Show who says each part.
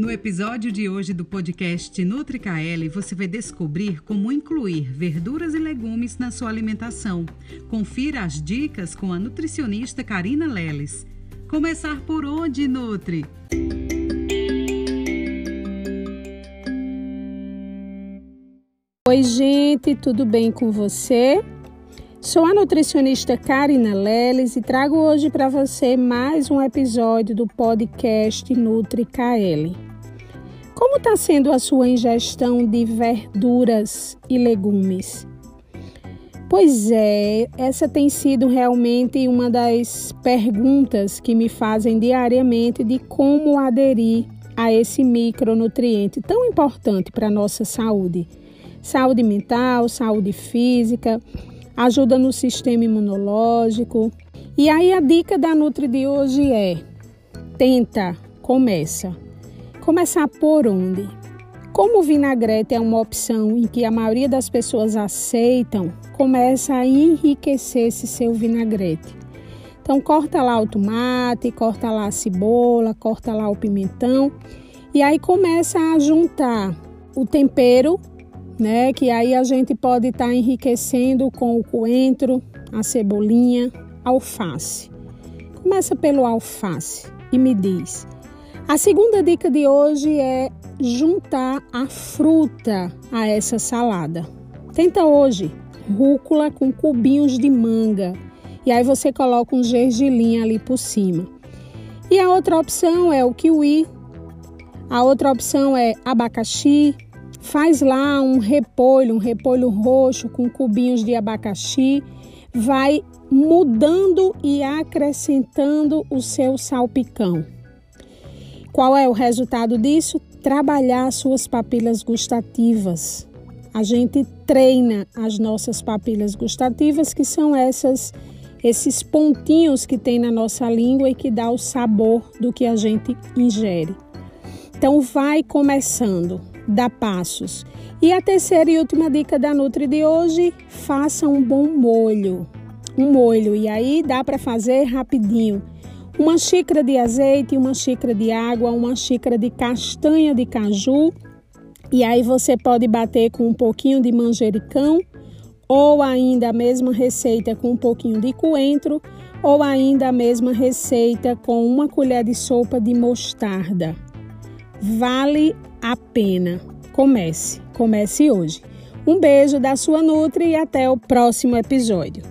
Speaker 1: No episódio de hoje do podcast NutriKL, você vai descobrir como incluir verduras e legumes na sua alimentação. Confira as dicas com a nutricionista Karina Leles. Começar por onde, Nutri?
Speaker 2: Oi, gente, tudo bem com você? Sou a nutricionista Karina Leles e trago hoje para você mais um episódio do podcast NutriKL. Como está sendo a sua ingestão de verduras e legumes? Pois é, essa tem sido realmente uma das perguntas que me fazem diariamente de como aderir a esse micronutriente tão importante para a nossa saúde. Saúde mental, saúde física, ajuda no sistema imunológico. E aí a dica da Nutri de hoje é: tenta, começa. Começar por onde? Como o vinagrete é uma opção em que a maioria das pessoas aceitam, começa a enriquecer esse seu vinagrete. Então corta lá o tomate, corta lá a cebola, corta lá o pimentão e aí começa a juntar o tempero, né? Que aí a gente pode estar tá enriquecendo com o coentro, a cebolinha, alface. Começa pelo alface e me diz: a segunda dica de hoje é juntar a fruta a essa salada. Tenta hoje rúcula com cubinhos de manga e aí você coloca um gergelim ali por cima. E a outra opção é o kiwi. A outra opção é abacaxi. Faz lá um repolho, um repolho roxo com cubinhos de abacaxi. Vai mudando e acrescentando o seu salpicão. Qual é o resultado disso? Trabalhar suas papilas gustativas. A gente treina as nossas papilas gustativas, que são essas esses pontinhos que tem na nossa língua e que dá o sabor do que a gente ingere. Então vai começando, dá passos. E a terceira e última dica da Nutri de hoje, faça um bom molho. Um molho e aí dá para fazer rapidinho uma xícara de azeite, uma xícara de água, uma xícara de castanha de caju. E aí você pode bater com um pouquinho de manjericão, ou ainda a mesma receita com um pouquinho de coentro, ou ainda a mesma receita com uma colher de sopa de mostarda. Vale a pena. Comece, comece hoje. Um beijo da sua Nutri e até o próximo episódio.